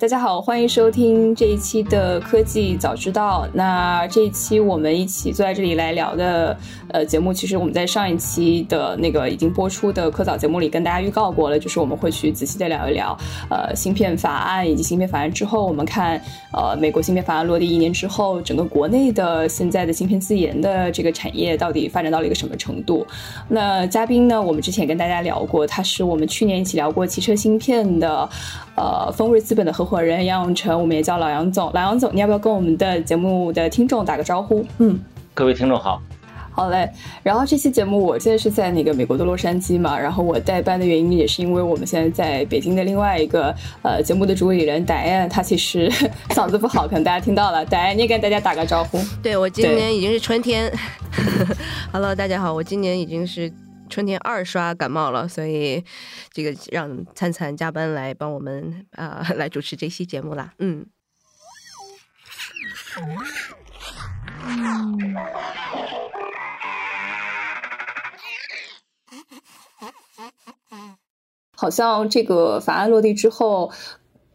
大家好，欢迎收听这一期的科技早知道。那这一期我们一起坐在这里来聊的呃节目，其实我们在上一期的那个已经播出的科早节目里跟大家预告过了，就是我们会去仔细的聊一聊呃芯片法案以及芯片法案之后，我们看呃美国芯片法案落地一年之后，整个国内的现在的芯片自研的这个产业到底发展到了一个什么程度？那嘉宾呢，我们之前跟大家聊过，他是我们去年一起聊过汽车芯片的呃丰瑞资本的合。伙人杨永成，我们也叫老杨总。老杨总，你要不要跟我们的节目的听众打个招呼？嗯，各位听众好，好嘞。然后这期节目我现在是在那个美国的洛杉矶嘛，然后我代班的原因也是因为我们现在在北京的另外一个呃节目的主理人戴安，他其实 嗓子不好，可能大家听到了。戴安，你也跟大家打个招呼。对我今年已经是春天。Hello，大家好，我今年已经是。春天二刷感冒了，所以这个让灿灿加班来帮我们啊 来主持这期节目啦。嗯，好像这个法案落地之后，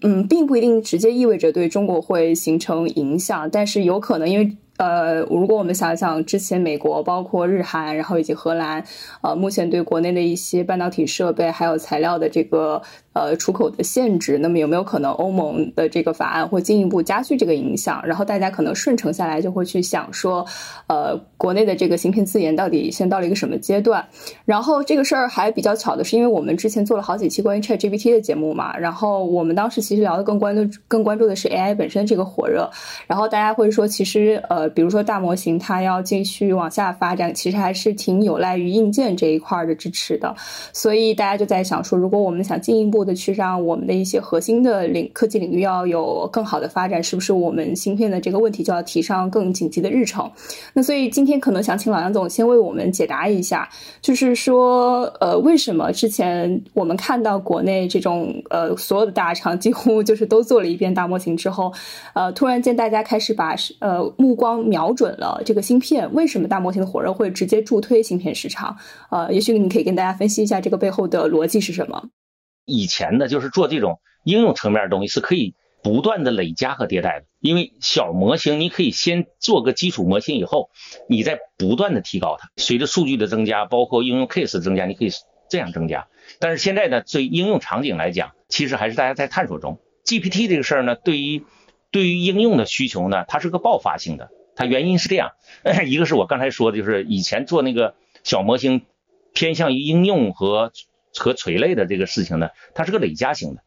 嗯，并不一定直接意味着对中国会形成影响，但是有可能因为。呃，如果我们想想之前美国，包括日韩，然后以及荷兰，呃，目前对国内的一些半导体设备还有材料的这个。呃，出口的限制，那么有没有可能欧盟的这个法案会进一步加剧这个影响？然后大家可能顺承下来就会去想说，呃，国内的这个芯片自研到底现在到了一个什么阶段？然后这个事儿还比较巧的是，因为我们之前做了好几期关于 Chat GPT 的节目嘛，然后我们当时其实聊的更关注更关注的是 AI 本身这个火热。然后大家会说，其实呃，比如说大模型它要继续往下发展，其实还是挺有赖于硬件这一块的支持的。所以大家就在想说，如果我们想进一步的去让我们的一些核心的领科技领域要有更好的发展，是不是我们芯片的这个问题就要提上更紧急的日程？那所以今天可能想请老杨总先为我们解答一下，就是说，呃，为什么之前我们看到国内这种呃所有的大厂几乎就是都做了一遍大模型之后，呃，突然间大家开始把呃目光瞄准了这个芯片，为什么大模型的火热会直接助推芯片市场？呃，也许你可以跟大家分析一下这个背后的逻辑是什么？以前呢，就是做这种应用层面的东西是可以不断的累加和迭代的，因为小模型你可以先做个基础模型，以后你再不断的提高它，随着数据的增加，包括应用 case 的增加，你可以这样增加。但是现在呢，对应用场景来讲，其实还是大家在探索中。GPT 这个事儿呢，对于对于应用的需求呢，它是个爆发性的。它原因是这样，一个是我刚才说的，就是以前做那个小模型偏向于应用和。和垂类的这个事情呢，它是个累加型的，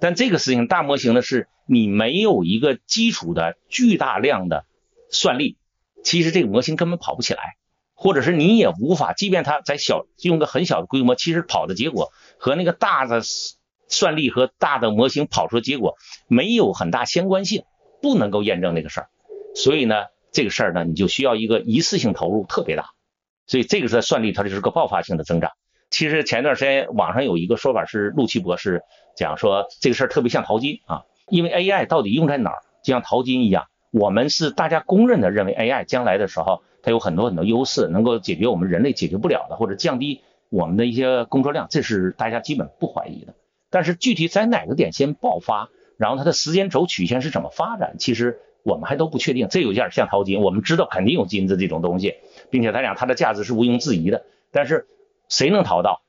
但这个事情大模型呢，是你没有一个基础的巨大量的算力，其实这个模型根本跑不起来，或者是你也无法，即便它在小用个很小的规模，其实跑的结果和那个大的算力和大的模型跑出的结果没有很大相关性，不能够验证那个事儿，所以呢，这个事儿呢，你就需要一个一次性投入特别大，所以这个是算力，它就是个爆发性的增长。其实前段时间网上有一个说法是陆奇博士讲说这个事儿特别像淘金啊，因为 AI 到底用在哪儿，就像淘金一样，我们是大家公认的认为 AI 将来的时候它有很多很多优势，能够解决我们人类解决不了的，或者降低我们的一些工作量，这是大家基本不怀疑的。但是具体在哪个点先爆发，然后它的时间轴曲线是怎么发展，其实我们还都不确定。这有点像淘金，我们知道肯定有金子这种东西，并且他讲它的价值是毋庸置疑的，但是。谁能淘到？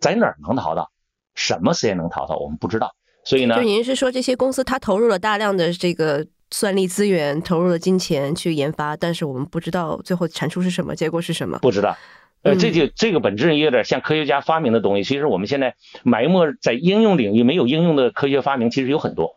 在哪儿能淘到？什么时间能淘到？我们不知道。所以呢，就您是说这些公司它投入了大量的这个算力资源，投入了金钱去研发，但是我们不知道最后产出是什么，结果是什么？不知道。呃，这就这个本质也有点像科学家发明的东西。其实我们现在埋没在应用领域没有应用的科学发明，其实有很多。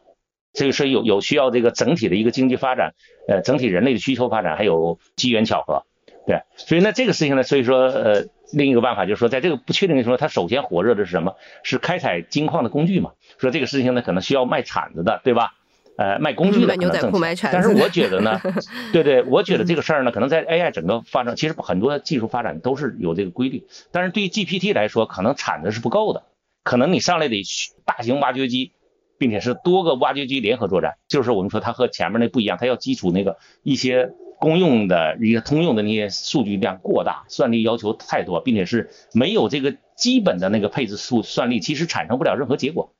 这个是有有需要这个整体的一个经济发展，呃，整体人类的需求发展，还有机缘巧合。对，所以那这个事情呢，所以说呃。另一个办法就是说，在这个不确定的时候，它首先火热的是什么？是开采金矿的工具嘛？说这个事情呢，可能需要卖铲子的，对吧？呃，卖工具的可能挣钱。但是我觉得呢，对对，我觉得这个事儿呢，可能在 AI 整个发展，其实很多技术发展都是有这个规律。但是对于 GPT 来说，可能铲子是不够的，可能你上来得大型挖掘机，并且是多个挖掘机联合作战。就是我们说它和前面那不一样，它要基础那个一些公用的一些通用的那些数据量过大，算力要求太多，并且是没有这个基本的那个配置数算力，其实产生不了任何结果。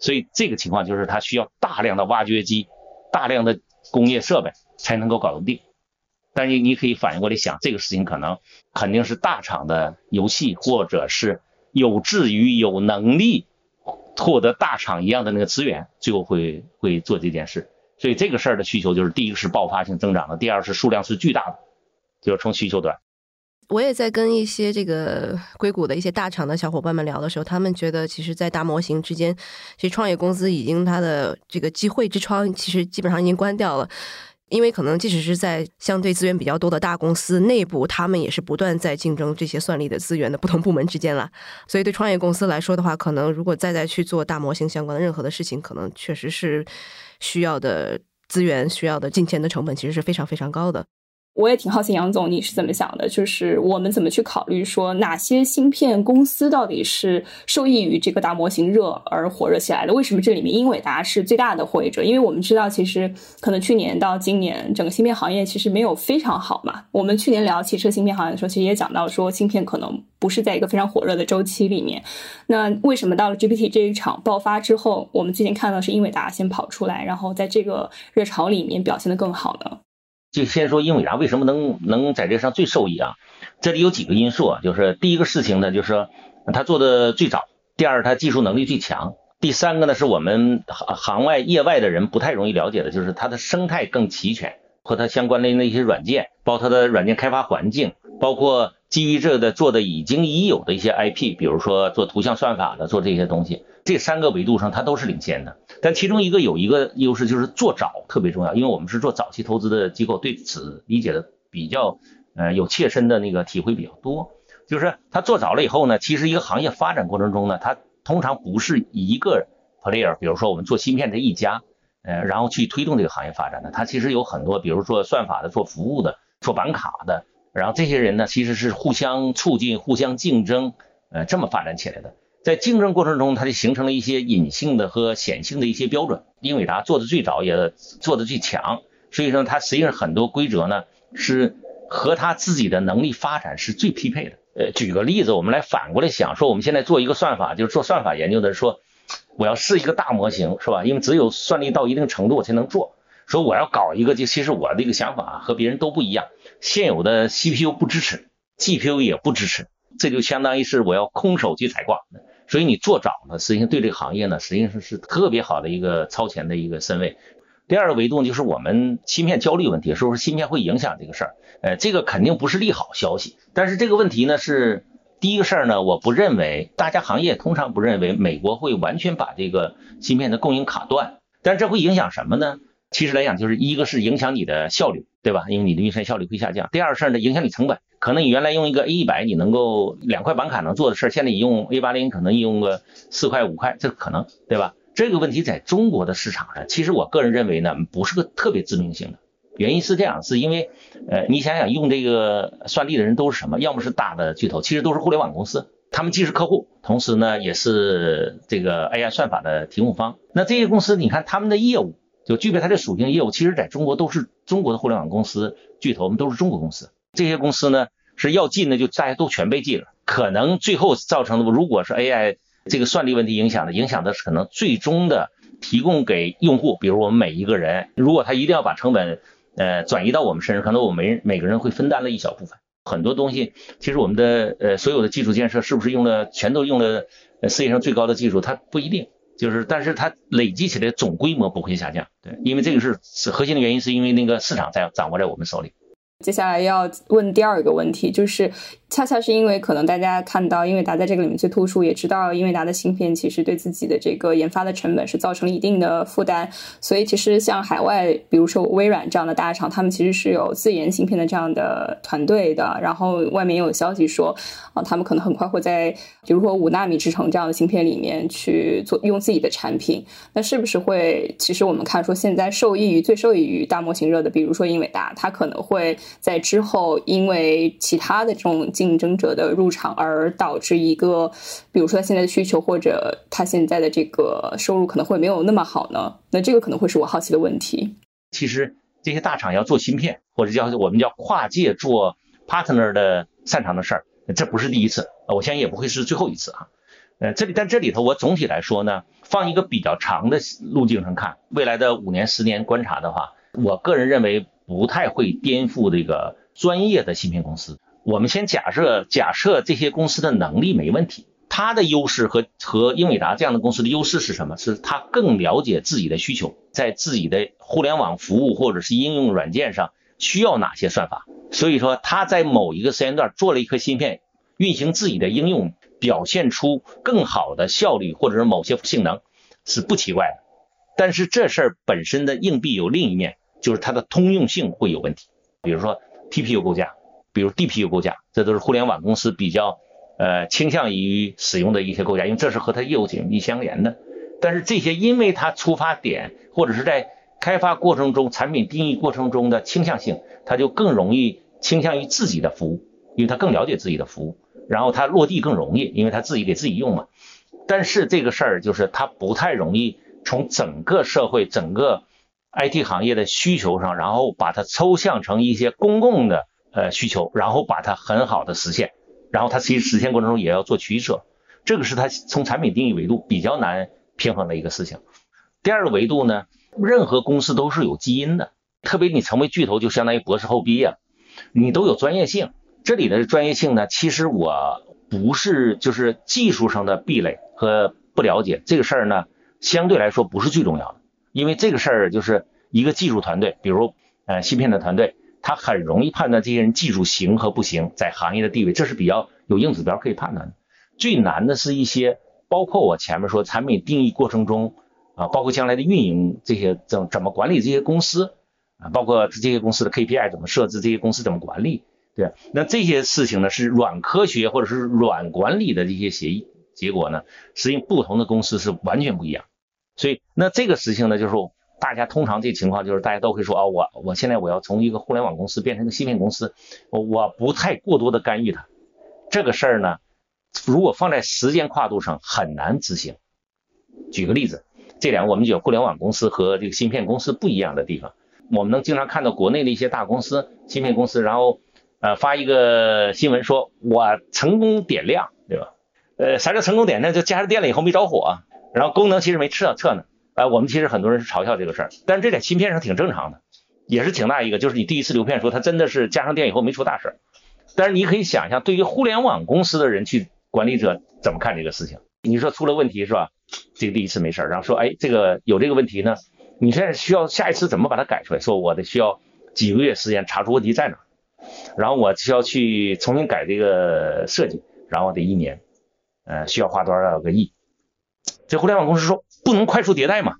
所以这个情况就是它需要大量的挖掘机、大量的工业设备才能够搞得定。但是你可以反应过来想，这个事情可能肯定是大厂的游戏，或者是有志于有能力获得大厂一样的那个资源，最后会会做这件事。所以这个事儿的需求就是第一个是爆发性增长的，第二是数量是巨大的，就是从需求端。我也在跟一些这个硅谷的一些大厂的小伙伴们聊的时候，他们觉得其实，在大模型之间，其实创业公司已经它的这个机会之窗其实基本上已经关掉了。因为可能即使是在相对资源比较多的大公司内部，他们也是不断在竞争这些算力的资源的不同部门之间了。所以对创业公司来说的话，可能如果再再去做大模型相关的任何的事情，可能确实是需要的资源、需要的金钱的成本，其实是非常非常高的。我也挺好奇，杨总你是怎么想的？就是我们怎么去考虑说哪些芯片公司到底是受益于这个大模型热而火热起来的？为什么这里面英伟达是最大的获益者？因为我们知道，其实可能去年到今年，整个芯片行业其实没有非常好嘛。我们去年聊汽车芯片行业的时候，其实也讲到说，芯片可能不是在一个非常火热的周期里面。那为什么到了 GPT 这一场爆发之后，我们最近看到是英伟达先跑出来，然后在这个热潮里面表现得更好呢？就先说英伟达为什么能能在这上最受益啊？这里有几个因素啊，就是第一个事情呢，就是说它做的最早；第二，它技术能力最强；第三个呢，是我们行行外业外的人不太容易了解的，就是它的生态更齐全，和它相关的那些软件，包括它的软件开发环境，包括基于这的做的已经已有的一些 IP，比如说做图像算法的，做这些东西，这三个维度上它都是领先的。但其中一个有一个优势就是做早特别重要，因为我们是做早期投资的机构，对此理解的比较呃有切身的那个体会比较多。就是它做早了以后呢，其实一个行业发展过程中呢，它通常不是一个 player，比如说我们做芯片这一家，呃，然后去推动这个行业发展的，它其实有很多，比如说算法的、做服务的、做板卡的，然后这些人呢，其实是互相促进、互相竞争，呃，这么发展起来的。在竞争过程中，它就形成了一些隐性的和显性的一些标准。英伟达做的最早，也做的最强，所以说它实际上很多规则呢是和它自己的能力发展是最匹配的。呃，举个例子，我们来反过来想，说我们现在做一个算法，就是做算法研究的，说我要试一个大模型，是吧？因为只有算力到一定程度，我才能做。说我要搞一个，就其实我的一个想法和别人都不一样，现有的 CPU 不支持，GPU 也不支持，这就相当于是我要空手去采矿。所以你做早了，实际上对这个行业呢，实际上是是特别好的一个超前的一个身位。第二个维度就是我们芯片焦虑问题，是不是芯片会影响这个事儿？呃，这个肯定不是利好消息。但是这个问题呢，是第一个事儿呢，我不认为大家行业通常不认为美国会完全把这个芯片的供应卡断。但这会影响什么呢？其实来讲，就是一个是影响你的效率，对吧？因为你的运算效率会下降。第二个事儿呢，影响你成本。可能你原来用一个 A 一百，你能够两块板卡能做的事儿，现在你用 A 八零，可能用个四块五块，这可能，对吧？这个问题在中国的市场上，其实我个人认为呢，不是个特别致命性的。原因是这样，是因为，呃，你想想用这个算力的人都是什么？要么是大的巨头，其实都是互联网公司，他们既是客户，同时呢也是这个 AI 算法的提供方。那这些公司，你看他们的业务就具备它的属性业务，其实在中国都是中国的互联网公司巨头，们都是中国公司。这些公司呢？是要禁的，就大家都全被禁了。可能最后造成的，如果是 AI 这个算力问题影响的，影响的是可能最终的提供给用户，比如我们每一个人，如果他一定要把成本呃转移到我们身上，可能我们每每个人会分担了一小部分。很多东西，其实我们的呃所有的基础建设是不是用了全都用了世界上最高的技术？它不一定，就是但是它累积起来总规模不会下降。对，因为这个是是核心的原因，是因为那个市场在掌握在我们手里。接下来要问第二个问题，就是恰恰是因为可能大家看到英伟达在这个里面最突出，也知道英伟达的芯片其实对自己的这个研发的成本是造成了一定的负担，所以其实像海外，比如说微软这样的大厂，他们其实是有自研芯片的这样的团队的。然后外面也有消息说，啊，他们可能很快会在比如说五纳米制程这样的芯片里面去做用自己的产品。那是不是会？其实我们看说现在受益于最受益于大模型热的，比如说英伟达，它可能会。在之后，因为其他的这种竞争者的入场，而导致一个，比如说他现在的需求或者他现在的这个收入可能会没有那么好呢？那这个可能会是我好奇的问题。其实这些大厂要做芯片，或者叫我们叫跨界做 partner 的擅长的事儿，这不是第一次，我相信也不会是最后一次啊。呃，这里但这里头我总体来说呢，放一个比较长的路径上看，未来的五年十年观察的话，我个人认为不太会颠覆这个专业的芯片公司。我们先假设假设这些公司的能力没问题，它的优势和和英伟达这样的公司的优势是什么？是它更了解自己的需求，在自己的互联网服务或者是应用软件上需要哪些算法，所以说它在某一个时间段做了一颗芯片，运行自己的应用。表现出更好的效率或者是某些性能是不奇怪的，但是这事儿本身的硬币有另一面，就是它的通用性会有问题。比如说 TPU 构架，比如 DPU 构架，这都是互联网公司比较呃倾向于使用的一些构架，因为这是和它业务紧密相连的。但是这些因为它出发点或者是在开发过程中、产品定义过程中的倾向性，它就更容易倾向于自己的服务，因为它更了解自己的服务。然后它落地更容易，因为它自己给自己用嘛。但是这个事儿就是它不太容易从整个社会、整个 IT 行业的需求上，然后把它抽象成一些公共的呃需求，然后把它很好的实现。然后它其实实现过程中也要做取舍，这个是它从产品定义维度比较难平衡的一个事情。第二个维度呢，任何公司都是有基因的，特别你成为巨头就相当于博士后毕业，你都有专业性。这里的专业性呢，其实我不是就是技术上的壁垒和不了解这个事儿呢，相对来说不是最重要的，因为这个事儿就是一个技术团队，比如呃芯片的团队，他很容易判断这些人技术行和不行，在行业的地位，这是比较有硬指标可以判断的。最难的是一些，包括我前面说产品定义过程中啊，包括将来的运营这些怎怎么管理这些公司啊，包括这些公司的 KPI 怎么设置，这些公司怎么管理。对，那这些事情呢，是软科学或者是软管理的这些协议结果呢，实际不同的公司是完全不一样。所以，那这个事情呢，就是大家通常这情况就是大家都会说啊，我我现在我要从一个互联网公司变成一个芯片公司，我我不太过多的干预它。这个事儿呢，如果放在时间跨度上很难执行。举个例子，这两个我们讲互联网公司和这个芯片公司不一样的地方，我们能经常看到国内的一些大公司芯片公司，然后。呃，发一个新闻说，我成功点亮，对吧？呃，啥叫成功点亮？就加上电了以后没着火，然后功能其实没撤撤呢。哎，我们其实很多人是嘲笑这个事儿，但是这在芯片上挺正常的，也是挺大一个，就是你第一次流片说它真的是加上电以后没出大事儿。但是你可以想象，对于互联网公司的人去管理者怎么看这个事情？你说出了问题是吧？这个第一次没事儿，然后说，哎，这个有这个问题呢，你现在需要下一次怎么把它改出来？说我得需要几个月时间查出问题在哪。然后我需要去重新改这个设计，然后得一年，呃，需要花多少个亿？这互联网公司说不能快速迭代嘛，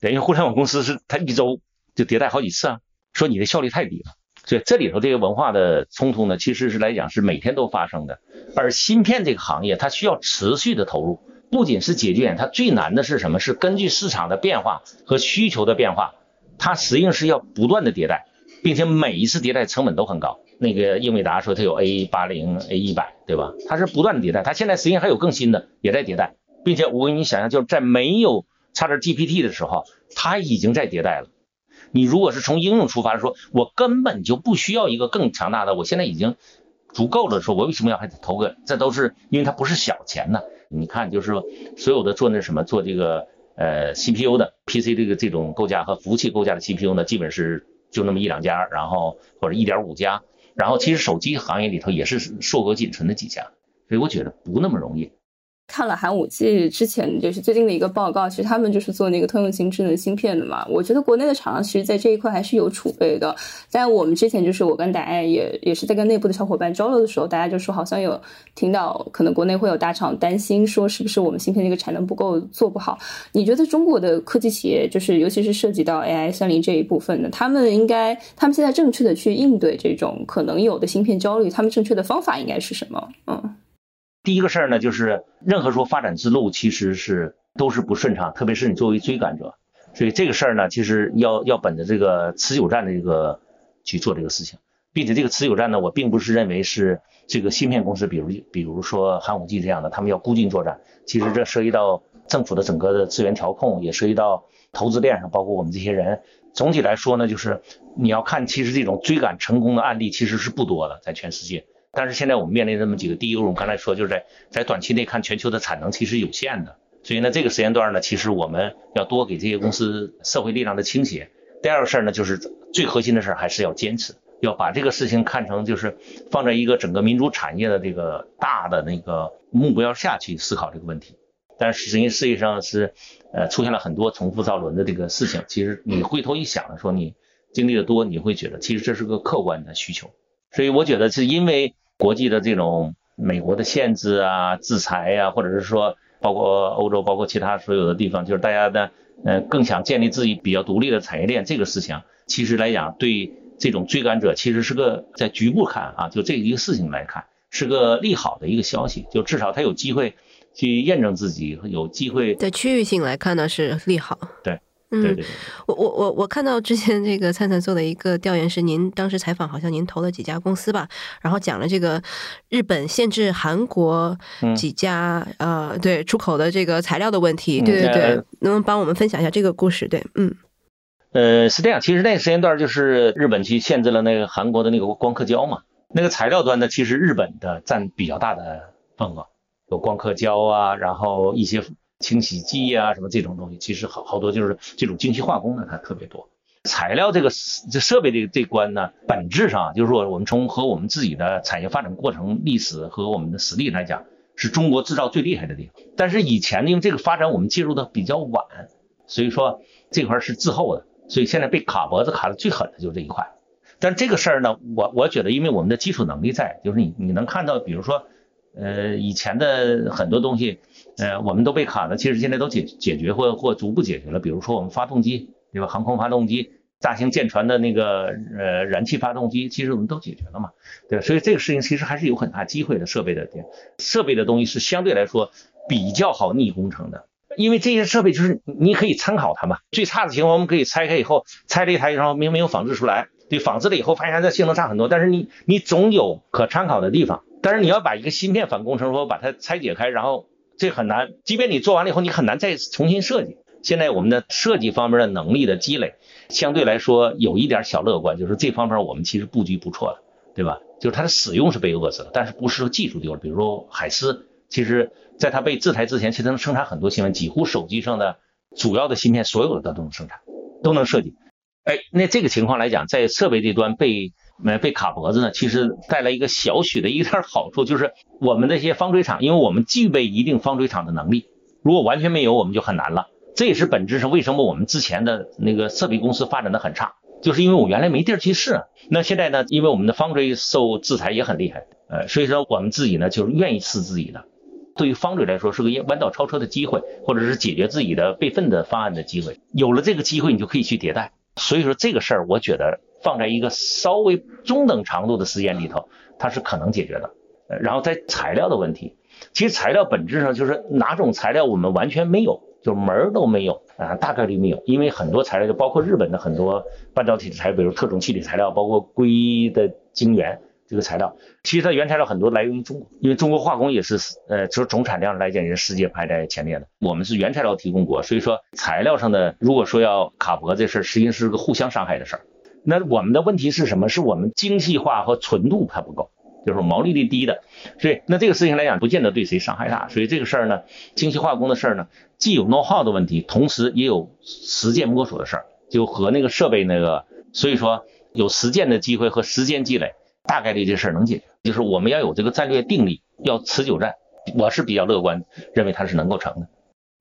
等于互联网公司是它一周就迭代好几次啊，说你的效率太低了。所以这里头这个文化的冲突呢，其实是来讲是每天都发生的。而芯片这个行业它需要持续的投入，不仅是解决它最难的是什么？是根据市场的变化和需求的变化，它实际上是要不断的迭代。并且每一次迭代成本都很高。那个英伟达说它有 A 八零、A 一百，对吧？它是不断的迭代，它现在实际上还有更新的也在迭代，并且我给你想象，就是在没有差点 GPT 的时候，它已经在迭代了。你如果是从应用出发说，我根本就不需要一个更强大的，我现在已经足够了，说我为什么要还投个？这都是因为它不是小钱呢。你看，就是说所有的做那什么做这个呃 CPU 的 PC 这个这种构架和服务器构架的 CPU 呢，基本是。就那么一两家，然后或者一点五家，然后其实手机行业里头也是硕果仅存的几家，所以我觉得不那么容易。看了寒武纪之前就是最近的一个报告，其实他们就是做那个通用型智能芯片的嘛。我觉得国内的厂商其实在这一块还是有储备的。在我们之前就是我跟达爱也也是在跟内部的小伙伴交流的时候，大家就说好像有听到可能国内会有大厂担心说是不是我们芯片那个产能不够做不好。你觉得中国的科技企业就是尤其是涉及到 AI 三零这一部分的，他们应该他们现在正确的去应对这种可能有的芯片焦虑，他们正确的方法应该是什么？嗯。第一个事儿呢，就是任何说发展之路其实是都是不顺畅，特别是你作为追赶者，所以这个事儿呢，其实要要本着这个持久战的一个去做这个事情，并且这个持久战呢，我并不是认为是这个芯片公司，比如比如说寒武纪这样的，他们要孤军作战，其实这涉及到政府的整个的资源调控，也涉及到投资链上，包括我们这些人。总体来说呢，就是你要看，其实这种追赶成功的案例其实是不多的，在全世界。但是现在我们面临这么几个，第一个，我们刚才说，就是在在短期内看全球的产能其实有限的，所以呢，这个时间段呢，其实我们要多给这些公司社会力量的倾斜。第二个事儿呢，就是最核心的事儿还是要坚持，要把这个事情看成就是放在一个整个民主产业的这个大的那个目标下去思考这个问题。但是实际实际上是，呃，出现了很多重复造轮的这个事情。其实你回头一想，说你经历的多，你会觉得其实这是个客观的需求。所以我觉得是因为国际的这种美国的限制啊、制裁呀，或者是说包括欧洲、包括其他所有的地方，就是大家的呃更想建立自己比较独立的产业链这个事情，其实来讲对这种追赶者其实是个在局部看啊，就这一个事情来看是个利好的一个消息，就至少他有机会。去验证自己有机会，在区域性来看呢是利好。对，嗯，我我我我看到之前这个灿灿做的一个调研是，您当时采访好像您投了几家公司吧，然后讲了这个日本限制韩国几家呃对出口的这个材料的问题。对对对，能不能帮我们分享一下这个故事？对，嗯，呃是这样，其实那个时间段就是日本去限制了那个韩国的那个光刻胶嘛，那个材料端呢，其实日本的占比较大的份额。有光刻胶啊，然后一些清洗剂啊，什么这种东西，其实好好多就是这种精细化工的，它特别多。材料这个这设备这这关呢，本质上就是说，我们从和我们自己的产业发展过程历史和我们的实力来讲，是中国制造最厉害的地方。但是以前呢因为这个发展我们介入的比较晚，所以说这块是滞后的，所以现在被卡脖子卡的最狠的就是这一块。但这个事儿呢，我我觉得因为我们的基础能力在，就是你你能看到，比如说。呃，以前的很多东西，呃，我们都被卡了，其实现在都解解决或或逐步解决了。比如说我们发动机，对吧？航空发动机、大型舰船的那个呃燃气发动机，其实我们都解决了嘛，对？所以这个事情其实还是有很大机会的。设备的设备的东西是相对来说比较好逆工程的，因为这些设备就是你可以参考它嘛。最差的情况我们可以拆开以后，拆了一台然后明明有仿制出来，对，仿制了以后发现它性能差很多，但是你你总有可参考的地方。但是你要把一个芯片反工程说把它拆解开，然后这很难。即便你做完了以后，你很难再重新设计。现在我们的设计方面的能力的积累，相对来说有一点小乐观，就是这方面我们其实布局不错的，对吧？就是它的使用是被遏制了，但是不是说技术丢了。比如说海思，其实在它被制裁之前，其实能生产很多芯片，几乎手机上的主要的芯片所有的它都能生产，都能设计。哎，那这个情况来讲，在设备这端被。没被卡脖子呢，其实带来一个小许的一点好处，就是我们那些方锥厂，因为我们具备一定方锥厂的能力，如果完全没有，我们就很难了。这也是本质上为什么我们之前的那个设备公司发展的很差，就是因为我原来没地儿去试。那现在呢，因为我们的方锥受制裁也很厉害，呃，所以说我们自己呢就是愿意试自己的。对于方锥来说是个弯道超车的机会，或者是解决自己的备份的方案的机会。有了这个机会，你就可以去迭代。所以说这个事儿，我觉得。放在一个稍微中等长度的时间里头，它是可能解决的。然后在材料的问题，其实材料本质上就是哪种材料我们完全没有，就门儿都没有啊，大概率没有。因为很多材料就包括日本的很多半导体的材料，比如特种气体材料，包括硅的晶圆这个材料，其实它原材料很多来源于中国，因为中国化工也是呃，从总产量来讲也是世界排在前列的。我们是原材料提供国，所以说材料上的如果说要卡脖这事儿，实际上是个互相伤害的事儿。那我们的问题是什么？是我们精细化和纯度还不够，就是毛利率低的。所以那这个事情来讲，不见得对谁伤害大。所以这个事儿呢，精细化工的事儿呢，既有 know how 的问题，同时也有实践摸索的事儿，就和那个设备那个，所以说有实践的机会和时间积累，大概率这事儿能解决。就是我们要有这个战略定力，要持久战，我是比较乐观，认为它是能够成的。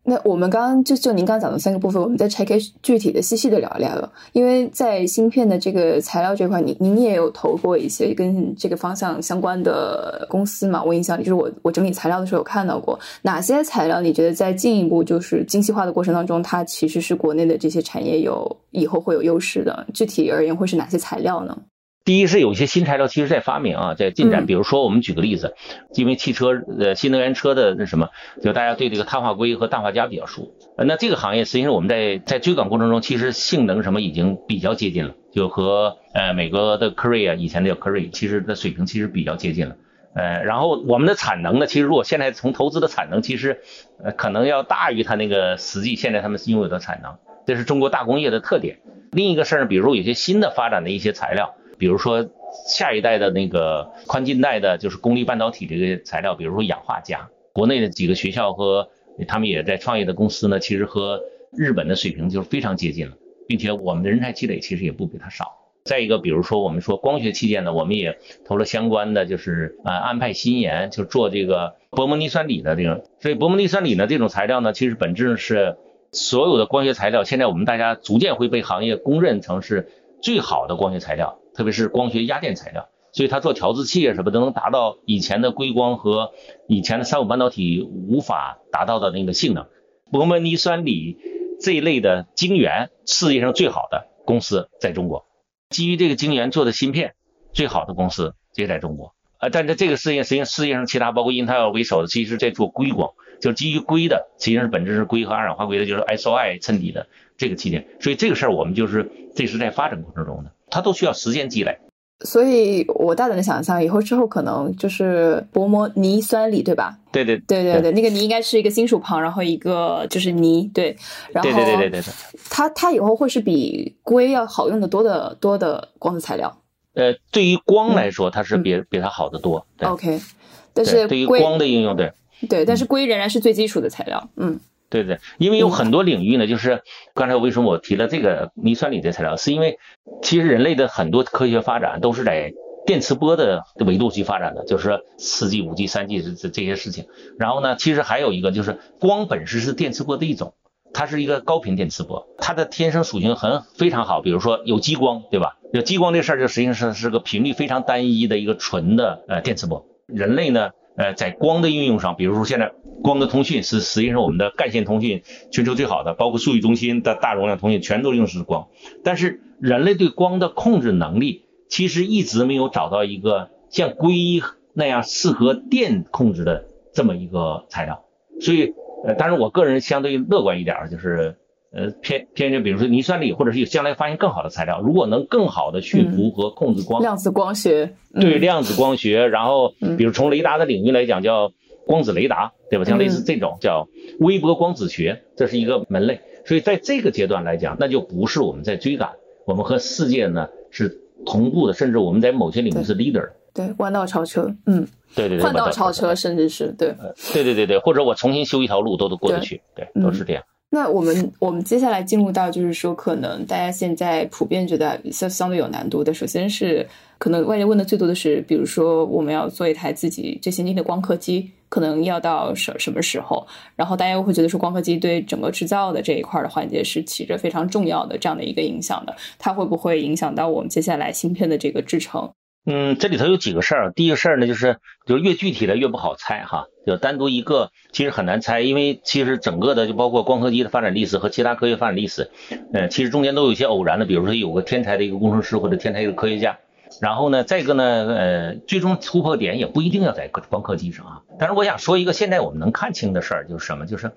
那我们刚刚就就您刚讲的三个部分，我们再拆开具体的细细的聊一聊。因为在芯片的这个材料这块，您您也有投过一些跟这个方向相关的公司嘛？我印象里就是我我整理材料的时候有看到过哪些材料？你觉得在进一步就是精细化的过程当中，它其实是国内的这些产业有以后会有优势的？具体而言会是哪些材料呢？第一是有一些新材料，其实在发明啊，在进展。比如说，我们举个例子，因为汽车呃新能源车的那什么，就大家对这个碳化硅和氮化镓比较熟。那这个行业实际上我们在在追赶过程中，其实性能什么已经比较接近了，就和呃美国的科瑞啊，以前的叫科瑞，其实的水平其实比较接近了。呃，然后我们的产能呢，其实如果现在从投资的产能，其实呃可能要大于它那个实际现在他们拥有的产能。这是中国大工业的特点。另一个事儿，比如说有些新的发展的一些材料，比如说下一代的那个宽禁带的，就是功率半导体这个材料，比如说氧化镓，国内的几个学校和他们也在创业的公司呢，其实和日本的水平就是非常接近了，并且我们的人才积累其实也不比他少。再一个，比如说我们说光学器件呢，我们也投了相关的，就是呃安派新研，就做这个薄膜铌酸锂的这个。所以薄膜铌酸锂呢这种材料呢，其实本质上是所有的光学材料，现在我们大家逐渐会被行业公认成是最好的光学材料，特别是光学压电材料。所以它做调制器啊什么都能达到以前的硅光和以前的三五半导体无法达到的那个性能。薄膜铌酸锂这一类的晶圆，世界上最好的公司在中国。基于这个晶圆做的芯片，最好的公司也在中国啊。但是这个世界实际上世界上其他包括英特尔为首的，其实在做硅光，就是基于硅的，实际上是本质是硅和二氧化硅的，就是 SOI 衬底的这个器件。所以这个事儿我们就是这是在发展过程中的，它都需要时间积累。所以我大胆的想象，以后之后可能就是薄膜泥酸锂，对吧？对对对对对，那个泥应该是一个金属旁，然后一个就是泥，对。然后对对对对对。它它以后会是比硅要好用的多的多的光子材料。呃，对于光来说，它是比比它好的多。OK，但是对于光的应用，对对，但是硅仍然是最基础的材料。嗯。对对，因为有很多领域呢，就是刚才为什么我提了这个铌酸锂的材料，是因为其实人类的很多科学发展都是在电磁波的维度去发展的，就是四 G、五 G、三 G 这这这些事情。然后呢，其实还有一个就是光本身是电磁波的一种，它是一个高频电磁波，它的天生属性很非常好，比如说有激光，对吧？有激光这事儿就实际上是是个频率非常单一的一个纯的呃电磁波。人类呢？呃，在光的应用上，比如说现在光的通讯是实际上我们的干线通讯全球最好的，包括数据中心的大容量通讯全都用的是光。但是人类对光的控制能力其实一直没有找到一个像硅那样适合电控制的这么一个材料。所以，呃，但是我个人相对乐观一点，就是。呃，偏偏就比如说铌酸锂，或者是有将来发现更好的材料，如果能更好的驯服和控制光，量子光学，对量子光学，然后比如从雷达的领域来讲，叫光子雷达，对吧？像类似这种叫微波光子学，这是一个门类。所以在这个阶段来讲，那就不是我们在追赶，我们和世界呢是同步的，甚至我们在某些领域是 leader。对，弯道超车，嗯，对对对，换道超车，甚至是对，对对对对，或者我重新修一条路都都过得去，对，都是这样。那我们我们接下来进入到就是说，可能大家现在普遍觉得相相对有难度的，首先是可能外界问的最多的是，比如说我们要做一台自己最先进的光刻机，可能要到什什么时候？然后大家又会觉得说，光刻机对整个制造的这一块的环节是起着非常重要的这样的一个影响的，它会不会影响到我们接下来芯片的这个制成？嗯，这里头有几个事儿。第一个事儿呢，就是就越具体的越不好猜哈，就单独一个其实很难猜，因为其实整个的就包括光刻机的发展历史和其他科学发展历史，呃，其实中间都有一些偶然的，比如说有个天才的一个工程师或者天才一个科学家，然后呢，再一个呢，呃，最终突破点也不一定要在光刻机上啊。但是我想说一个现在我们能看清的事儿，就是什么？就是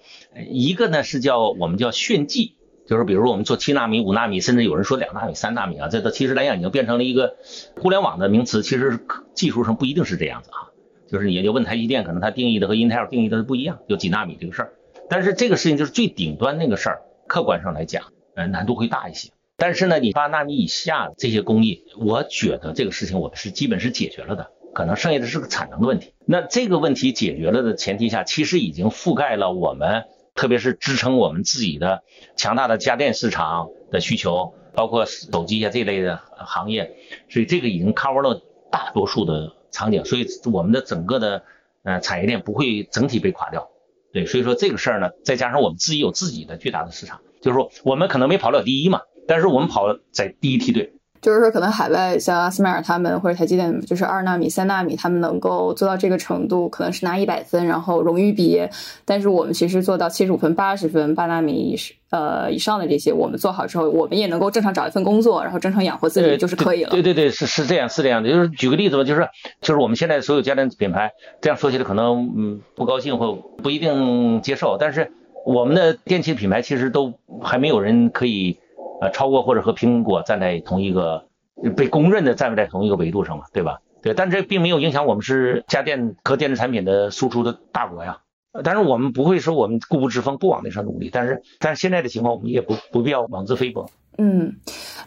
一个呢是叫我们叫炫技。就是比如说我们做七纳米、五纳米，甚至有人说两纳米、三纳米啊，这都其实来讲已经变成了一个互联网的名词。其实技术上不一定是这样子啊，就是你就问台积电，可能它定义的和 Intel 定义的不一样，有几纳米这个事儿。但是这个事情就是最顶端那个事儿，客观上来讲，呃，难度会大一些。但是呢，你八纳米以下这些工艺，我觉得这个事情我们是基本是解决了的，可能剩下的是个产能的问题。那这个问题解决了的前提下，其实已经覆盖了我们。特别是支撑我们自己的强大的家电市场的需求，包括手机啊这类的行业，所以这个已经 cover 了大多数的场景，所以我们的整个的呃产业链不会整体被垮掉。对，所以说这个事儿呢，再加上我们自己有自己的巨大的市场，就是说我们可能没跑了第一嘛，但是我们跑在第一梯队。就是说，可能海外像阿斯麦尔他们或者台积电，就是二纳米、三纳米，他们能够做到这个程度，可能是拿一百分，然后荣誉毕业。但是我们其实做到七十五分、八十分，八纳米以呃以上的这些，我们做好之后，我们也能够正常找一份工作，然后正常养活自己，就是可以了。对对对，是是这样，是这样的。就是举个例子吧，就是就是我们现在所有家电品牌，这样说起来可能嗯不高兴或不一定接受，但是我们的电器品牌其实都还没有人可以。呃，超过或者和苹果站在同一个被公认的站在同一个维度上嘛，对吧？对，但这并没有影响我们是家电和电子产品的输出的大国呀。但是我们不会说我们固步自封，不往那上努力。但是，但是现在的情况，我们也不不必要妄自菲薄。嗯，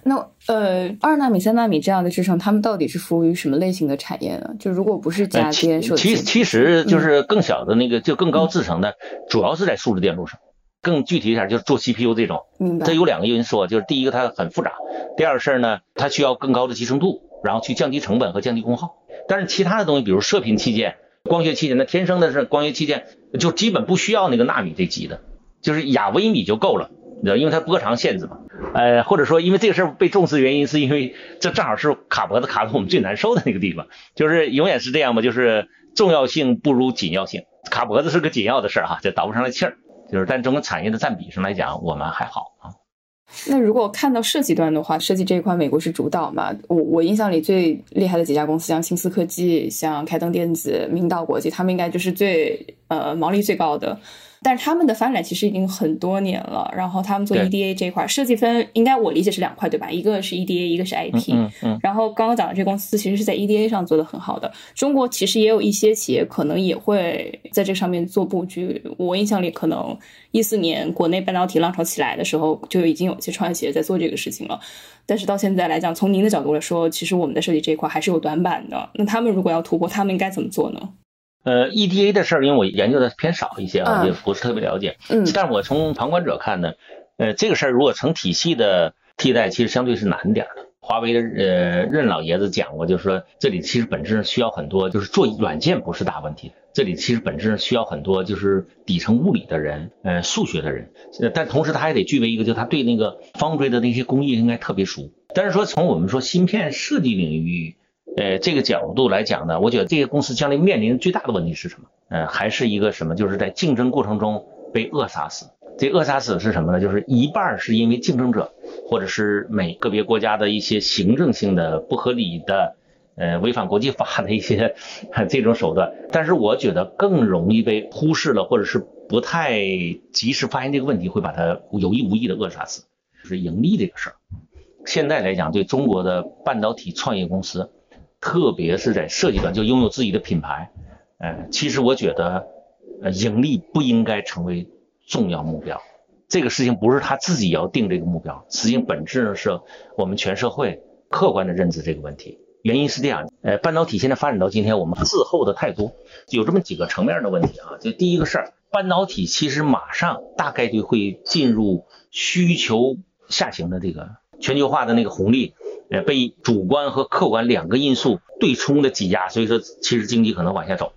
那呃，二纳米、三纳米这样的制程，他们到底是服务于什么类型的产业呢？就如果不是家电其其实就是更小的那个，就更高制程的，主要是在数字电路上。更具体一点，就是做 CPU 这种。明白。这有两个因素，就是第一个它很复杂，第二个事儿呢，它需要更高的集成度，然后去降低成本和降低功耗。但是其他的东西，比如射频器件、光学器件，那天生的是光学器件，就基本不需要那个纳米这级的，就是亚微米就够了。你知道，因为它波长限制嘛，呃，或者说因为这个事儿被重视的原因，是因为这正好是卡脖子卡的我们最难受的那个地方，就是永远是这样嘛，就是重要性不如紧要性，卡脖子是个紧要的事儿哈，这倒不上来气儿，就是但整个产业的占比上来讲，我们还好啊。那如果看到设计端的话，设计这一块美国是主导嘛？我我印象里最厉害的几家公司，像新思科技、像开灯电子、明道国际，他们应该就是最呃毛利最高的。但是他们的发展其实已经很多年了，然后他们做 EDA 这一块设计分，应该我理解是两块对吧？一个是 EDA，一个是 IP。嗯嗯。然后刚刚讲的这公司其实是在 EDA 上做的很好的。中国其实也有一些企业可能也会在这上面做布局。我印象里，可能一四年国内半导体浪潮起来的时候，就已经有一些创业企业在做这个事情了。但是到现在来讲，从您的角度来说，其实我们的设计这一块还是有短板的。那他们如果要突破，他们应该怎么做呢？呃，EDA 的事儿，因为我研究的偏少一些啊，也不是特别了解。嗯，但是我从旁观者看呢，呃，这个事儿如果成体系的替代，其实相对是难点的。华为的呃任老爷子讲过，就是说这里其实本质上需要很多，就是做软件不是大问题，这里其实本质上需要很多就是底层物理的人，呃，数学的人，但同时他还得具备一个，就他对那个方锥的那些工艺应该特别熟。但是说从我们说芯片设计领域。呃，这个角度来讲呢，我觉得这些公司将来面临最大的问题是什么？呃，还是一个什么？就是在竞争过程中被扼杀死。这扼杀死是什么呢？就是一半是因为竞争者，或者是每个别国家的一些行政性的不合理的，呃，违反国际法的一些 这种手段。但是我觉得更容易被忽视了，或者是不太及时发现这个问题，会把它有意无意的扼杀死。就是盈利这个事儿，现在来讲，对中国的半导体创业公司。特别是在设计端就拥有自己的品牌，呃，其实我觉得，呃，盈利不应该成为重要目标。这个事情不是他自己要定这个目标，实际上本质上是我们全社会客观的认知这个问题。原因是这样，呃，半导体现在发展到今天，我们滞后的太多，有这么几个层面的问题啊。就第一个事儿，半导体其实马上大概率会进入需求下行的这个全球化的那个红利。呃，被主观和客观两个因素对冲的挤压，所以说其实经济可能往下走。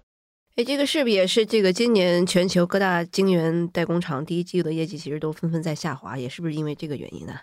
哎，这个是不是也是这个今年全球各大晶圆代工厂第一季度的业绩其实都纷纷在下滑，也是不是因为这个原因呢？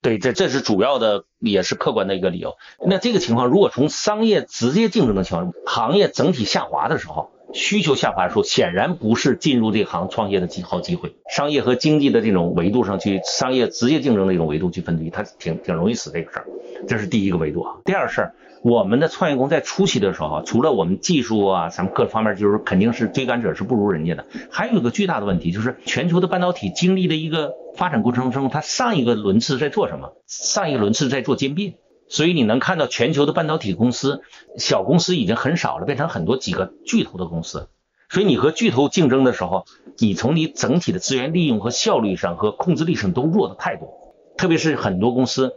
对，这这是主要的，也是客观的一个理由。那这个情况，如果从商业直接竞争的情况，行业整体下滑的时候。需求下滑，说显然不是进入这行创业的机好机会。商业和经济的这种维度上去，商业直接竞争的一种维度去分析，它挺挺容易死这个事儿。这是第一个维度啊。第二事儿，我们的创业公司在初期的时候，除了我们技术啊，咱们各方面就是肯定是追赶者是不如人家的。还有一个巨大的问题，就是全球的半导体经历的一个发展过程中，它上一个轮次在做什么？上一个轮次在做兼并。所以你能看到全球的半导体公司，小公司已经很少了，变成很多几个巨头的公司。所以你和巨头竞争的时候，你从你整体的资源利用和效率上和控制力上都弱的太多。特别是很多公司，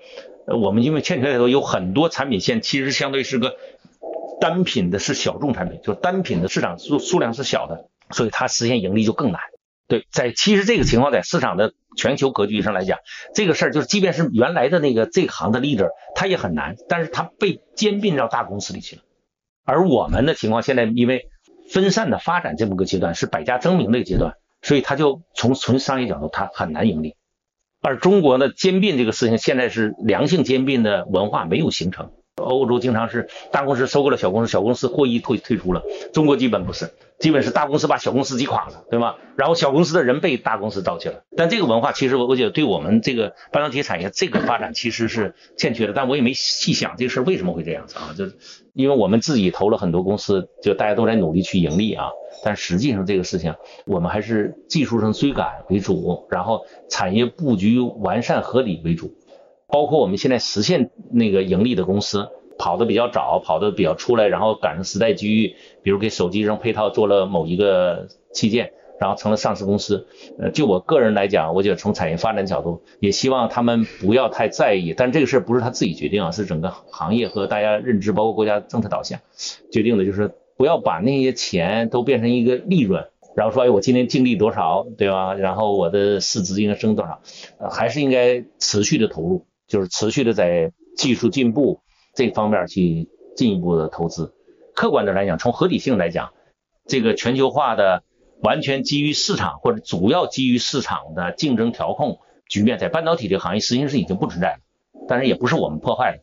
我们因为欠缺太多，有很多产品线其实相对是个单品的是小众产品，就单品的市场数数量是小的，所以它实现盈利就更难。对，在其实这个情况在市场的全球格局上来讲，这个事儿就是，即便是原来的那个这行的 leader，他也很难，但是他被兼并到大公司里去了。而我们的情况现在因为分散的发展这么个阶段，是百家争鸣的一个阶段，所以他就从纯商业角度，他很难盈利。而中国的兼并这个事情，现在是良性兼并的文化没有形成。欧洲经常是大公司收购了小公司，小公司获益退退出了，中国基本不是。基本是大公司把小公司击垮了，对吗？然后小公司的人被大公司盗去了。但这个文化其实我我觉得对我们这个半导体产业这个发展其实是欠缺的。但我也没细想这个事为什么会这样子啊？就因为我们自己投了很多公司，就大家都在努力去盈利啊。但实际上这个事情我们还是技术上追赶为主，然后产业布局完善合理为主。包括我们现在实现那个盈利的公司。跑得比较早，跑得比较出来，然后赶上时代机遇，比如给手机上配套做了某一个器件，然后成了上市公司。呃，就我个人来讲，我觉得从产业发展角度，也希望他们不要太在意。但这个事儿不是他自己决定啊，是整个行业和大家认知，包括国家政策导向决定的，就是不要把那些钱都变成一个利润，然后说，哎，我今天净利多少，对吧？然后我的市值应该升多少？呃，还是应该持续的投入，就是持续的在技术进步这方面去进一步的投资。客观的来讲，从合理性来讲，这个全球化的完全基于市场或者主要基于市场的竞争调控局面，在半导体这个行业实际上是已经不存在了，但是也不是我们破坏的。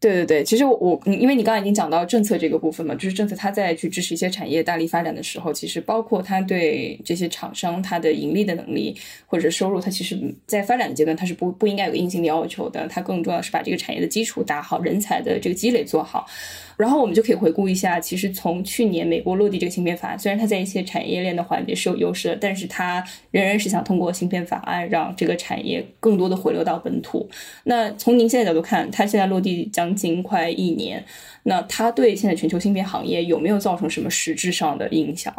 对对对，其实我我因为你刚才已经讲到政策这个部分嘛，就是政策它在去支持一些产业大力发展的时候，其实包括它对这些厂商它的盈利的能力或者收入，它其实在发展的阶段它是不不应该有硬性的要求的，它更重要是把这个产业的基础打好，人才的这个积累做好。然后我们就可以回顾一下，其实从去年美国落地这个芯片法案，虽然它在一些产业链的环节是有优势的，但是它仍然是想通过芯片法案让这个产业更多的回流到本土。那从您现在角度看，它现在落地将近快一年，那它对现在全球芯片行业有没有造成什么实质上的影响？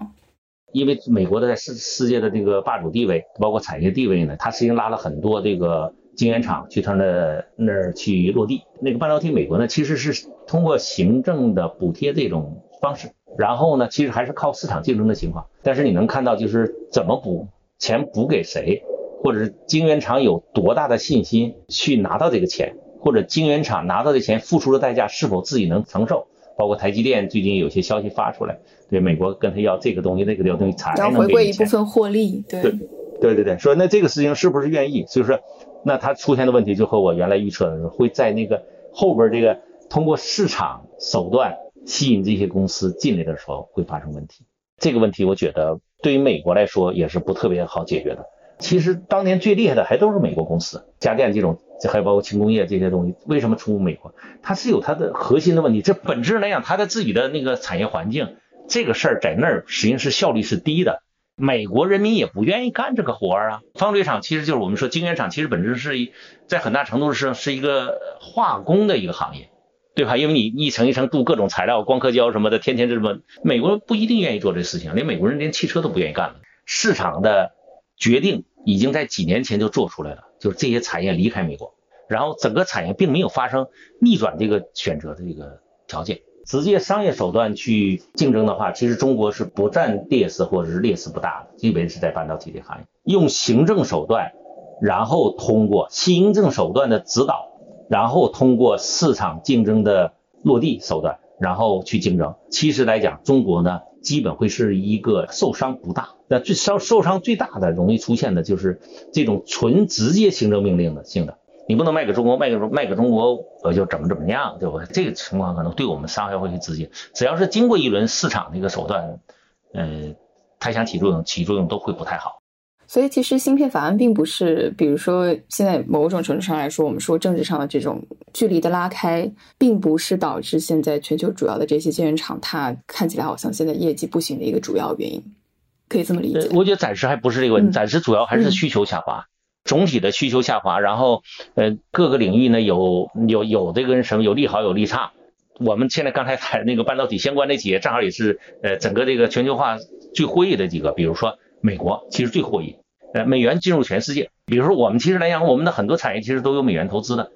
因为美国的在世世界的这个霸主地位，包括产业地位呢，它实际上拉了很多这个。晶圆厂去它那那儿去落地，那个半导体美国呢，其实是通过行政的补贴这种方式，然后呢，其实还是靠市场竞争的情况。但是你能看到，就是怎么补钱补给谁，或者是晶圆厂有多大的信心去拿到这个钱，或者晶圆厂拿到的钱付出的代价是否自己能承受。包括台积电最近有些消息发出来，对美国跟他要这个东西那个东西才能回归一部分获利。对对对对，说那这个事情是不是愿意？所以说。那他出现的问题就和我原来预测的会在那个后边这个通过市场手段吸引这些公司进来的时候会发生问题。这个问题我觉得对于美国来说也是不特别好解决的。其实当年最厉害的还都是美国公司，家电这种，还有包括轻工业这些东西，为什么出美国？它是有它的核心的问题。这本质来讲，它的自己的那个产业环境，这个事儿在那儿实际上是效率是低的。美国人民也不愿意干这个活儿啊！方锥厂其实就是我们说晶圆厂，其实本质是一在很大程度上是一个化工的一个行业，对吧？因为你一层一层镀各种材料、光刻胶什么的，天天这么，美国人不一定愿意做这事情，连美国人连汽车都不愿意干了。市场的决定已经在几年前就做出来了，就是这些产业离开美国，然后整个产业并没有发生逆转这个选择的这个条件。直接商业手段去竞争的话，其实中国是不占劣势或者是劣势不大的，基本是在半导体这行业用行政手段，然后通过行政手段的指导，然后通过市场竞争的落地手段，然后去竞争。其实来讲，中国呢，基本会是一个受伤不大。那最伤受伤最大的容易出现的就是这种纯直接行政命令的性的。你不能卖给中国，卖给卖给中国，我就怎么怎么样，对不？这个情况可能对我们伤害会直接。只要是经过一轮市场的一个手段，呃，它想起作用，起作用都会不太好。所以其实芯片法案并不是，比如说现在某种程度上来说，我们说政治上的这种距离的拉开，并不是导致现在全球主要的这些晶圆厂它看起来好像现在业绩不行的一个主要原因，可以这么理解。我觉得暂时还不是这个问题，暂时主要还是需求下滑。总体的需求下滑，然后呃各个领域呢有有有这个什么有利好有利差。我们现在刚才谈那个半导体相关的企业，正好也是呃整个这个全球化最获益的几个，比如说美国其实最获益，呃美元进入全世界。比如说我们其实来讲，我们的很多产业其实都有美元投资的，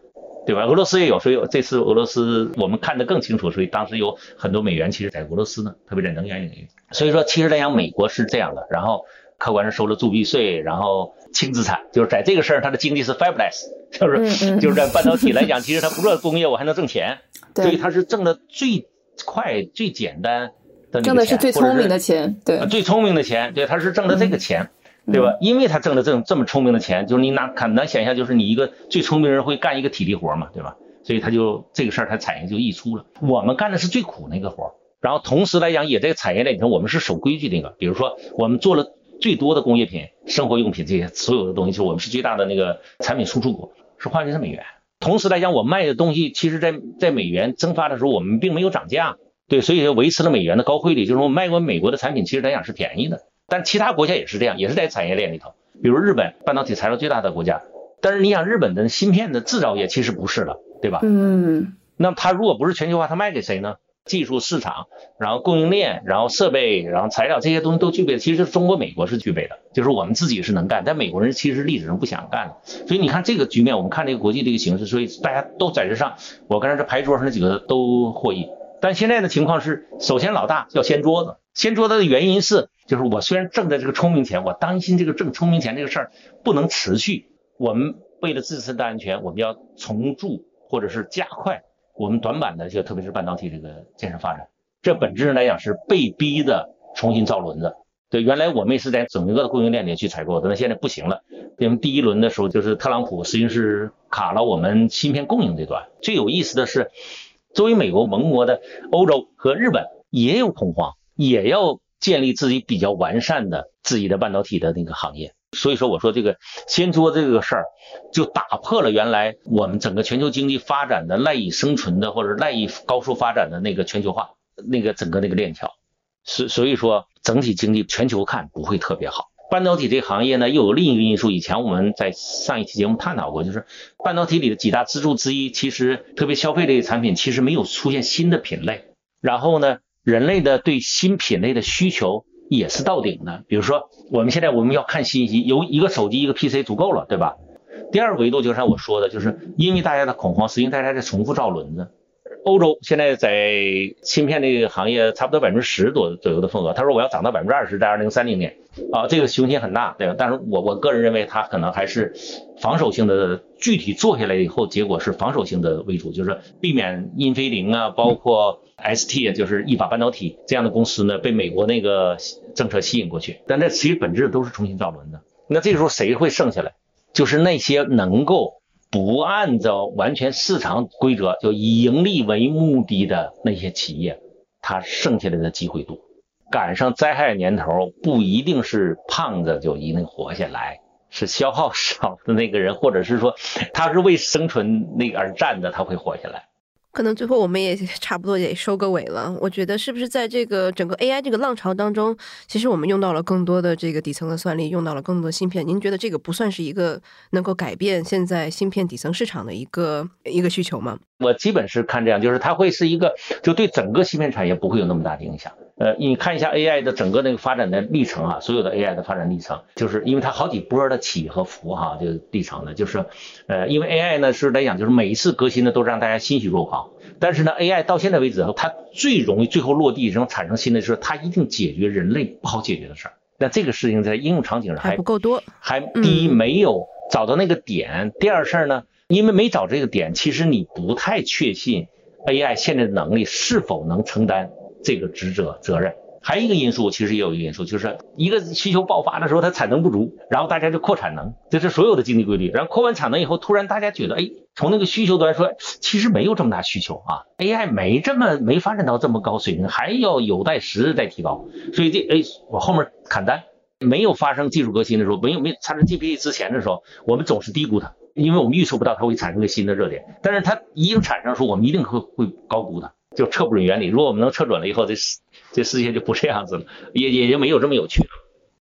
对吧？俄罗斯也有，所以这次俄罗斯我们看得更清楚，所以当时有很多美元其实在俄罗斯呢，特别在能源领域。所以说其实来讲，美国是这样的，然后。客观上收了铸币税，然后轻资产，就是在这个事儿，它的经济是 fabulous，就是？就是在半导体来讲，其实它不做工业，我还能挣钱，所以它是挣的最快、最简单的挣的是最聪明的钱，对，最聪明的钱，对，他是挣的这个钱，对吧？因为他挣的这这么聪明的钱，就是你哪很难想象，就是你一个最聪明人会干一个体力活嘛，对吧？所以他就这个事儿，他产业就溢出了。我们干的是最苦那个活，然后同时来讲，也在产业链里头，我们是守规矩那个，比如说我们做了。最多的工业品、生活用品这些所有的东西，就是我们是最大的那个产品输出国，是换的是美元。同时来讲，我卖的东西，其实在在美元蒸发的时候，我们并没有涨价，对，所以维持了美元的高汇率。就是我卖过美国的产品，其实来讲是便宜的。但其他国家也是这样，也是在产业链里头，比如日本，半导体材料最大的国家。但是你想，日本的芯片的制造业其实不是了，对吧？嗯。那他如果不是全球化，他卖给谁呢？技术、市场，然后供应链，然后设备，然后材料这些东西都具备。其实中国、美国是具备的，就是我们自己是能干，但美国人其实历史上不想干。所以你看这个局面，我们看这个国际这个形势，所以大家都在这上。我刚才这牌桌上那几个都获益，但现在的情况是，首先老大要掀桌子，掀桌子的原因是，就是我虽然挣的这个聪明钱，我担心这个挣聪明钱这个事儿不能持续。我们为了自身的安全，我们要重铸或者是加快。我们短板的就特别是半导体这个建设发展，这本质上来讲是被逼的重新造轮子。对，原来我们也是在整个的供应链里去采购的，那现在不行了。因为第一轮的时候，就是特朗普实际上是卡了我们芯片供应这段。最有意思的是，作为美国盟国的欧洲和日本也有恐慌，也要建立自己比较完善的自己的半导体的那个行业。所以说，我说这个掀桌这个事儿，就打破了原来我们整个全球经济发展的赖以生存的或者赖以高速发展的那个全球化那个整个那个链条。所所以说，整体经济全球看不会特别好。半导体这个行业呢，又有另一个因素。以前我们在上一期节目探讨过，就是半导体里的几大支柱之一，其实特别消费类产品，其实没有出现新的品类。然后呢，人类的对新品类的需求。也是到顶的，比如说我们现在我们要看信息，有一个手机一个 PC 足够了，对吧？第二维度就像我说的，就是因为大家的恐慌，实际上大家在重复造轮子。欧洲现在在芯片这个行业差不多百分之十多左右的份额，他说我要涨到百分之二十，在二零三零年啊，这个雄心很大，对吧？但是我我个人认为它可能还是防守性的，具体做下来以后，结果是防守性的为主，就是避免英飞凌啊，包括 ST 就是意法半导体这样的公司呢，被美国那个政策吸引过去，但这其实本质都是重新造轮的。那这个时候谁会剩下来？就是那些能够。不按照完全市场规则，就以盈利为目的的那些企业，它剩下来的机会多。赶上灾害年头，不一定是胖子就一定活下来，是消耗 少的那个人，或者是说他是为生存那个而战的，他会活下来。可能最后我们也差不多也收个尾了。我觉得是不是在这个整个 AI 这个浪潮当中，其实我们用到了更多的这个底层的算力，用到了更多的芯片。您觉得这个不算是一个能够改变现在芯片底层市场的一个一个需求吗？我基本是看这样，就是它会是一个，就对整个芯片产业不会有那么大的影响。呃，你看一下 AI 的整个那个发展的历程啊，所有的 AI 的发展历程，就是因为它好几波的起和伏哈，这个历程呢，就是，呃，因为 AI 呢是来讲，就是每一次革新呢都让大家欣喜若狂，但是呢，AI 到现在为止，它最容易最后落地，然后产生新的是它一定解决人类不好解决的事儿。那这个事情在应用场景上还不够多，还第一没有找到那个点，第二事儿呢，因为没找这个点，其实你不太确信 AI 现在的能力是否能承担。这个职责责任，还有一个因素，其实也有一个因素，就是一个需求爆发的时候，它产能不足，然后大家就扩产能，这是所有的经济规律。然后扩完产能以后，突然大家觉得，哎，从那个需求端说，其实没有这么大需求啊，AI 没这么没发展到这么高水平，还要有待时日再提高。所以这，哎，我后面砍单，没有发生技术革新的时候，没有没产生 GPT 之前的时候，我们总是低估它，因为我们预测不到它会产生个新的热点。但是它已经产生的时候，我们一定会会高估它。就测不准原理，如果我们能测准了以后，这世这世界就不这样子了，也也就没有这么有趣了。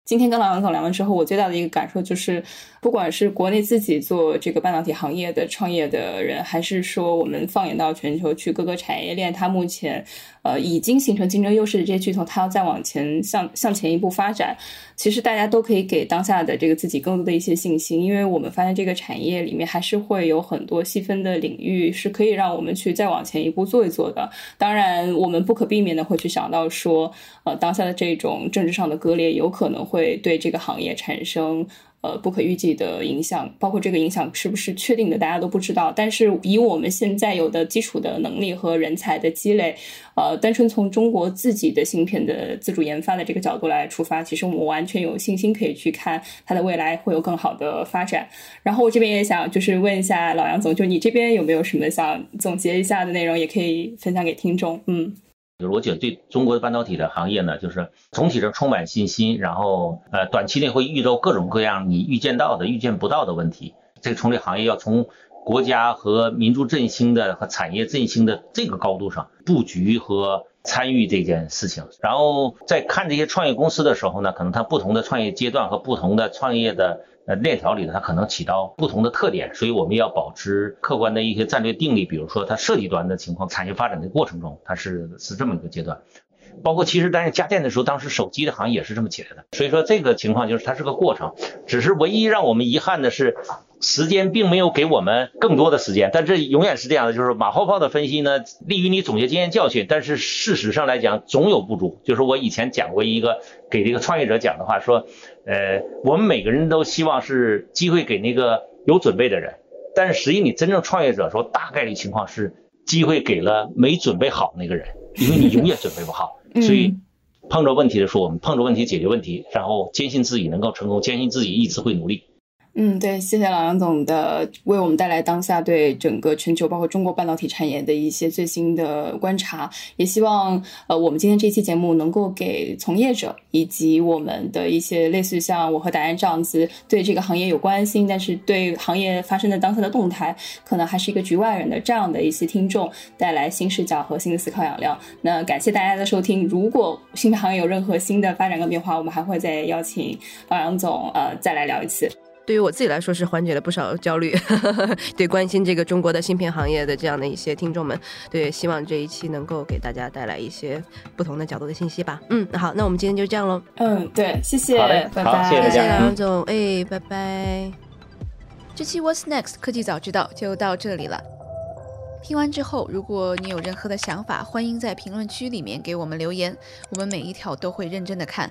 今天跟老杨总聊完之后，我最大的一个感受就是，不管是国内自己做这个半导体行业的创业的人，还是说我们放眼到全球去各个产业链，它目前。呃，已经形成竞争优势的这些巨头，它要再往前向向前一步发展，其实大家都可以给当下的这个自己更多的一些信心，因为我们发现这个产业里面还是会有很多细分的领域是可以让我们去再往前一步做一做的。当然，我们不可避免的会去想到说，呃，当下的这种政治上的割裂有可能会会对这个行业产生。呃，不可预计的影响，包括这个影响是不是确定的，大家都不知道。但是以我们现在有的基础的能力和人才的积累，呃，单纯从中国自己的芯片的自主研发的这个角度来出发，其实我们完全有信心可以去看它的未来会有更好的发展。然后我这边也想就是问一下老杨总，就你这边有没有什么想总结一下的内容，也可以分享给听众。嗯。就是我觉得对中国的半导体的行业呢，就是总体上充满信心，然后呃短期内会遇到各种各样你预见到的、预见不到的问题。这个从这行业要从国家和民族振兴的和产业振兴的这个高度上布局和参与这件事情。然后在看这些创业公司的时候呢，可能它不同的创业阶段和不同的创业的呃链条里呢，它可能起到不同的特点，所以我们要保持客观的一些战略定力。比如说它设计端的情况，产业发展的过程中，它是是这么一个阶段。包括其实但是家电的时候，当时手机的行业也是这么起来的。所以说这个情况就是它是个过程，只是唯一让我们遗憾的是。时间并没有给我们更多的时间，但这永远是这样的，就是马后炮的分析呢，利于你总结经验教训，但是事实上来讲总有不足。就是我以前讲过一个给这个创业者讲的话，说，呃，我们每个人都希望是机会给那个有准备的人，但是实际你真正创业者说，大概率情况是机会给了没准备好那个人，因为你永远准备不好，所以碰着问题的时候，我们碰着问题解决问题，然后坚信自己能够成功，坚信自己一直会努力。嗯，对，谢谢老杨总的为我们带来当下对整个全球包括中国半导体产业的一些最新的观察，也希望呃我们今天这期节目能够给从业者以及我们的一些类似像我和达安这样子对这个行业有关心，但是对行业发生的当下的动态可能还是一个局外人的这样的一些听众带来新视角和新的思考养料。那感谢大家的收听，如果芯片行业有任何新的发展跟变化，我们还会再邀请老杨总呃再来聊一次。对于我自己来说是缓解了不少焦虑，对关心这个中国的芯片行业的这样的一些听众们，对希望这一期能够给大家带来一些不同的角度的信息吧。嗯，那好，那我们今天就这样喽。嗯，对，谢谢，拜拜，谢谢梁总，哎，拜拜。这期 What's Next 科技早知道就到这里了。听完之后，如果你有任何的想法，欢迎在评论区里面给我们留言，我们每一条都会认真的看。